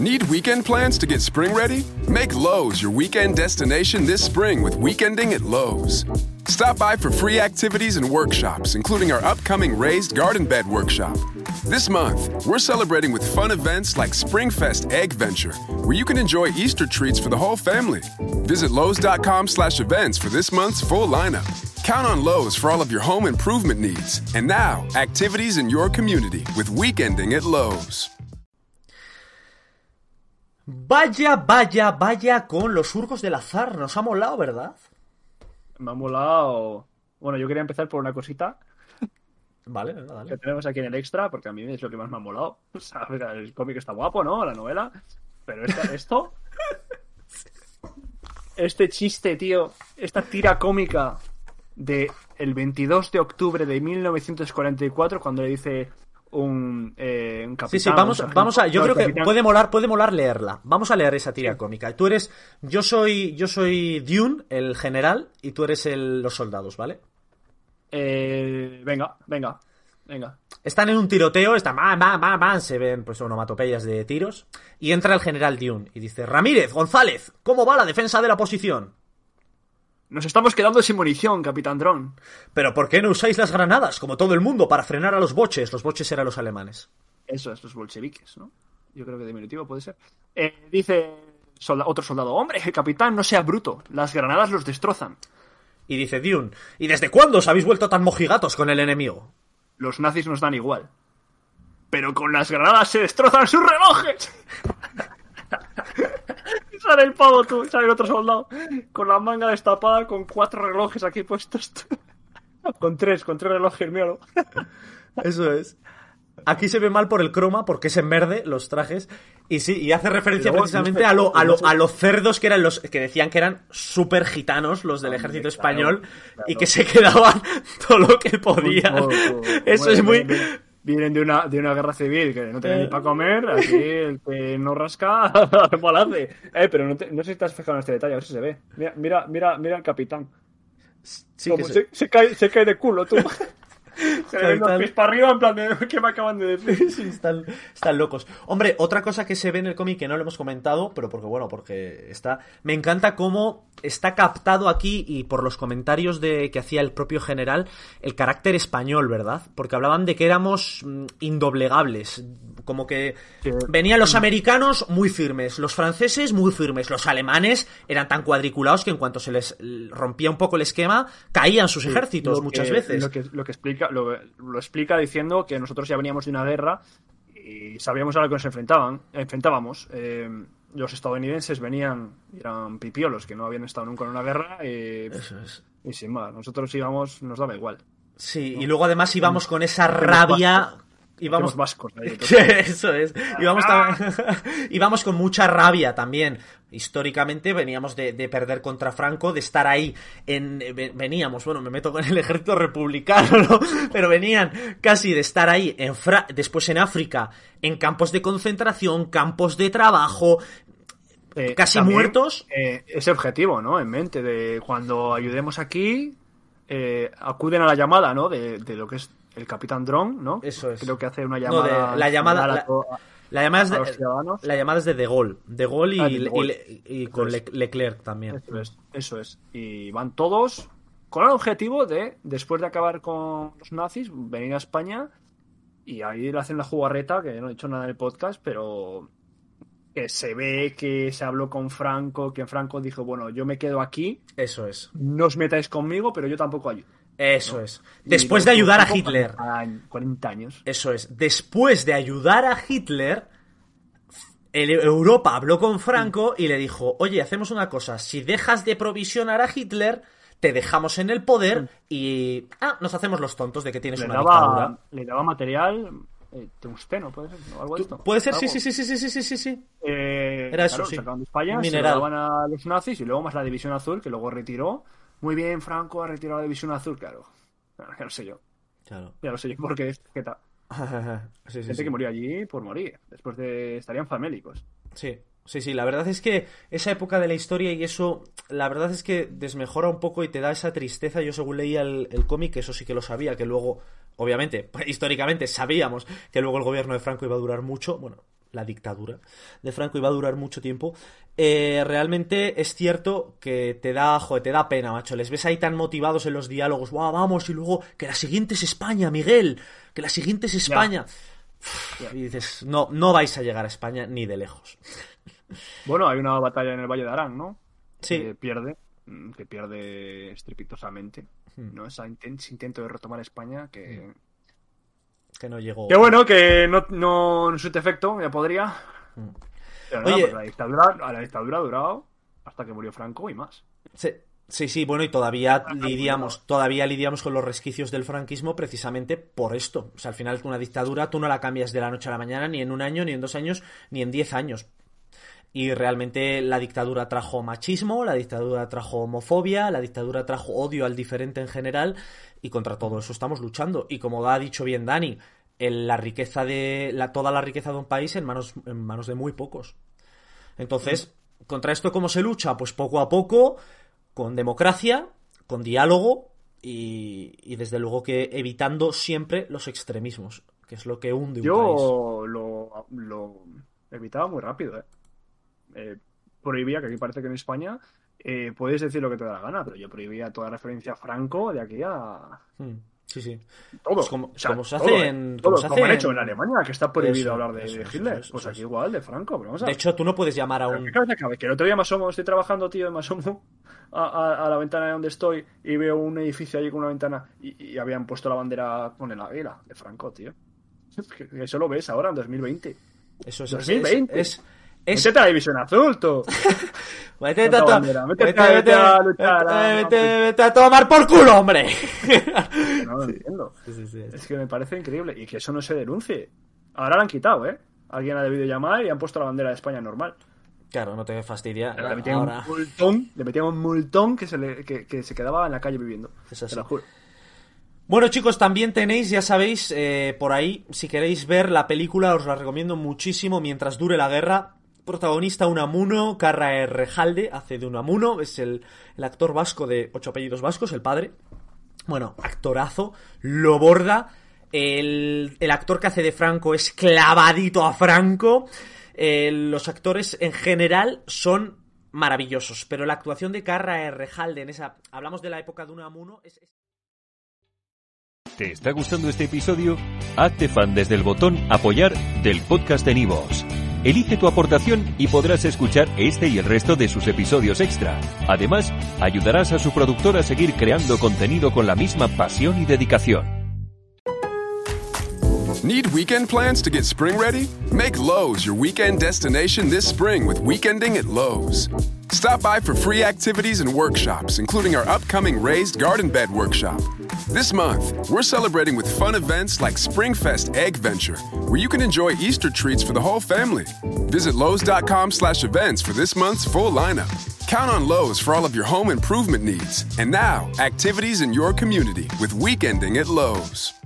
Need weekend plans to get spring ready? Make Lowe's your weekend destination this spring with Weekending at Lowe's. Stop by for free activities and workshops, including our upcoming Raised Garden Bed Workshop. This month, we're celebrating with fun events like Springfest Egg Venture, where you can enjoy Easter treats for the whole family. Visit Lowe's.com slash events for this month's full lineup. Count on Lowe's for all of your home improvement needs. And now, activities in your community with Weekending at Lowe's. Vaya, vaya, vaya con los surcos del azar. Nos ha molado, ¿verdad? Me ha molado. Bueno, yo quería empezar por una cosita Vale, venga, dale. que tenemos aquí en el extra, porque a mí es lo que más me ha molado. O sea, el cómic está guapo, ¿no? La novela. Pero esta- esto. Este chiste, tío. Esta tira cómica de el 22 de octubre de 1944, cuando le dice un, eh, un capitán. Sí, sí, vamos, vamos a. Yo creo que capitán- puede molar, puede molar leerla. Vamos a leer esa tira cómica. Tú eres. Yo soy. Yo soy Dune, el general, y tú eres el, los soldados, ¿vale? Eh, venga, venga, venga. Están en un tiroteo, están. Se ven pues onomatopeyas de tiros. Y entra el general Dune y dice: Ramírez, González, ¿cómo va la defensa de la posición? Nos estamos quedando sin munición, capitán Dron. Pero ¿por qué no usáis las granadas, como todo el mundo, para frenar a los boches? Los boches eran los alemanes. Eso es los bolcheviques, ¿no? Yo creo que diminutivo puede ser. Eh, dice solda- otro soldado, hombre, capitán, no sea bruto. Las granadas los destrozan. Y dice Dune: ¿Y desde cuándo os habéis vuelto tan mojigatos con el enemigo? Los nazis nos dan igual. Pero con las granadas se destrozan sus relojes. Sale el pavo, tú, sale el otro soldado. Con la manga destapada, con cuatro relojes aquí puestos. con tres, con tres relojes, míralo. Eso es. Aquí se ve mal por el croma, porque es en verde los trajes. Y sí, y hace referencia luego, precisamente a, lo, a, lo- a los cerdos que eran los que decían que eran súper gitanos, los del ejército claro, español, claro. y que se quedaban todo lo que podían. Muy poco. Eso Bueno, es muy. Vienen- de una, de una guerra civil que no tienen Eh. ni para comer, aquí el que no rasca, mal hace. Eh, pero no, te- no sé si te has fijado en este detalle, a ver si se ve. Mira, mira, mira, mira el capitán. Sí, Como que se, se- se cae, se cae de culo, tú. se le ven los Capitán. pies para arriba en plan de ¿qué me acaban de decir? Sí, están, están locos. Hombre, otra cosa que se ve en el cómic que no lo hemos comentado, pero porque bueno, porque está. Me encanta cómo está captado aquí y por los comentarios de que hacía el propio general el carácter español, ¿verdad? Porque hablaban de que éramos mm, indoblegables. Como que Sí. venían los americanos muy firmes, los franceses muy firmes, los alemanes eran tan cuadriculados que en cuanto se les rompía un poco el esquema, caían sus ejércitos muchas que- veces. Lo que, lo que explica, lo, lo explica diciendo que nosotros ya veníamos de una guerra y sabíamos a lo que nos enfrentaban, enfrentábamos. Eh, los estadounidenses venían, eran pipiolos que no habían estado nunca en una guerra y, Eso es. y sin más. Nosotros íbamos, nos daba igual. Sí, y luego además íbamos con esa rabia. Íbamos Somos vascos. Eso es. Íbamos con mucha rabia también. Históricamente veníamos de, de perder contra Franco, de estar ahí en... ve- Veníamos, bueno, me meto con el ejército republicano, ¿no? Pero venían casi de estar ahí en Fra- después en África, en campos de concentración, campos de trabajo, Eh, casi también, muertos. eh, ese objetivo, ¿no? En mente de cuando ayudemos aquí, eh, acuden a la llamada, ¿no? De, de lo que es el capitán Drone, ¿no? Eso es. Creo que hace una No, de- llamada. la llamada- a la- llamada es de, la llamada es de De Gaulle. De Gaulle y, Ah, de De Gaulle. y- y con. Le- Leclerc también. Eso es, eso es. Y van todos con el objetivo de, después de acabar con los nazis, venir a España y ahí le hacen la jugarreta, que no he dicho nada en el podcast, pero que se ve que se habló con Franco, que Franco dijo, bueno, yo me quedo aquí, Eso es. no os metáis conmigo, pero yo tampoco ayudo. Eso es. Y Después de ayudar a Hitler. 40 años- 40 años. Eso es. Después de ayudar a Hitler, el- Europa habló con Franco y le dijo, oye, hacemos una cosa, si dejas de provisionar a Hitler, te dejamos en el poder y... Ah, nos hacemos los tontos de que tienes Le una dictadura. daba, le daba material, eh, tungsteno, puede ser, o algo de esto. Puede ser, sí, Algo. sí, sí, sí, sí, sí, sí, sí. Eh, Era eso, claro, sí. sacaban de España, Un se mineral. lo daban a los nazis y luego más la División Azul, que luego retiró. Muy bien, Franco ha retirado la División Azul, claro. Claro, Ya lo sé yo. Claro. Ya lo sé yo porque es que ta- sí, sí, gente sí. que murió allí por morir. Después de. estarían famélicos. Sí. Sí, sí, la verdad es que esa época de la historia y eso, la verdad es que desmejora un poco y te da esa tristeza. Yo según leía el, el cómic, eso sí que lo sabía, que luego, obviamente, históricamente sabíamos que luego el gobierno de Franco iba a durar mucho, bueno, la dictadura de Franco iba a durar mucho tiempo. Eh, realmente es cierto que te da, joder, te da pena, macho. Les ves ahí tan motivados en los diálogos, wow, vamos, y luego que la siguiente es España, Miguel, que la siguiente es España. Y dices, no, no vais a llegar a España ni de lejos. Bueno, hay una batalla en el Valle de Arán, ¿no? Sí. Que pierde, mm, que pierde estrepitosamente. Hmm. ¿no? Ese inten- ese intento de retomar España que... Que no llegó. Que bueno, que no, no, no efecto, ya podría. Pero no, Hmm. Oye. pues la dictadura, la dictadura ha durado hasta que murió Franco y más. Sí, sí, sí, bueno, y todavía lidiamos, todavía lidiamos con los resquicios del franquismo precisamente por esto. O sea, al final una dictadura tú no la cambias de la noche a la mañana, ni en un año, ni en dos años, ni en diez años. Y realmente la dictadura trajo machismo, la dictadura trajo homofobia, la dictadura trajo odio al diferente en general, y contra todo eso estamos luchando. Y como ha dicho bien Dani, el- la riqueza de. La, toda la riqueza de un país en manos, en manos de muy pocos. Entonces, ¿contra esto cómo se lucha? Pues poco a poco, con democracia, con diálogo y, y desde luego que evitando siempre los extremismos, que es lo que hunde un país. Yo lo, lo evitaba muy rápido, ¿eh? Eh, Prohibía, que aquí parece que en España eh, puedes decir lo que te da la gana, pero yo prohibía toda referencia a Franco de aquí a Mm, Sí, sí. todo. Pues como- O sea, como se hace ¿eh? en- Todo, como se como hace han hecho en- Alemania, que está prohibido Eso, hablar de, eso, Hitler. eso, pues aquí igual, de Franco, pero vamos a De hecho, tú no puedes llamar a un... ¿Qué cabeza cabe? Que el otro día me asomo, estoy trabajando, tío, y me asomo a, a- a la ventana de donde estoy y veo un edificio allí con una ventana y, y habían puesto la bandera con el águila de Franco, tío. Que- que Eso lo ves ahora en 2020. Eso es... 2020. Es... es, Métete a la división azul, tú. A to- métete- a luchar, tomar por culo, hombre. No lo entiendo. Sí, sí, sí. Es que me parece increíble. Y que eso no se denuncie. Ahora lo han quitado, ¿eh? Alguien ha debido llamar y han puesto la bandera de España normal. Claro, no te fastidia. Le metían Ahora... un multón, le metían un multón que se, le- que, que se quedaba en la calle viviendo. Es así. Te lo juro. Bueno chicos, también tenéis, ya sabéis, eh, por ahí, si queréis ver la película, os la recomiendo muchísimo mientras dure la guerra. Protagonista Unamuno, Carra Rejalde, hace de Unamuno, es el, el actor vasco de ocho apellidos vascos, el padre. Bueno, actorazo, lo borda. El, el actor que hace de Franco es clavadito a Franco. Los actores en general son maravillosos, pero la actuación de Carra Rejalde en esa... Hablamos de la época de Unamuno, ¿Te está gustando este episodio? Hazte fan desde el botón Apoyar del podcast de Nivos. Elige tu aportación y podrás escuchar este y el resto de sus episodios extra. Además, ayudarás a su productor a seguir creando contenido con la misma pasión y dedicación. Need weekend plans to get spring ready? Make Lowe's your weekend destination this spring with Weekending at Lowe's. Stop by for free activities and workshops, including our upcoming Raised Garden Bed Workshop. This month, we're celebrating with fun events like Springfest Egg Venture, where you can enjoy Easter treats for the whole family. Visit Lowe's.com slash events for this month's full lineup. Count on Lowe's for all of your home improvement needs. And now, activities in your community with Weekending at Lowe's.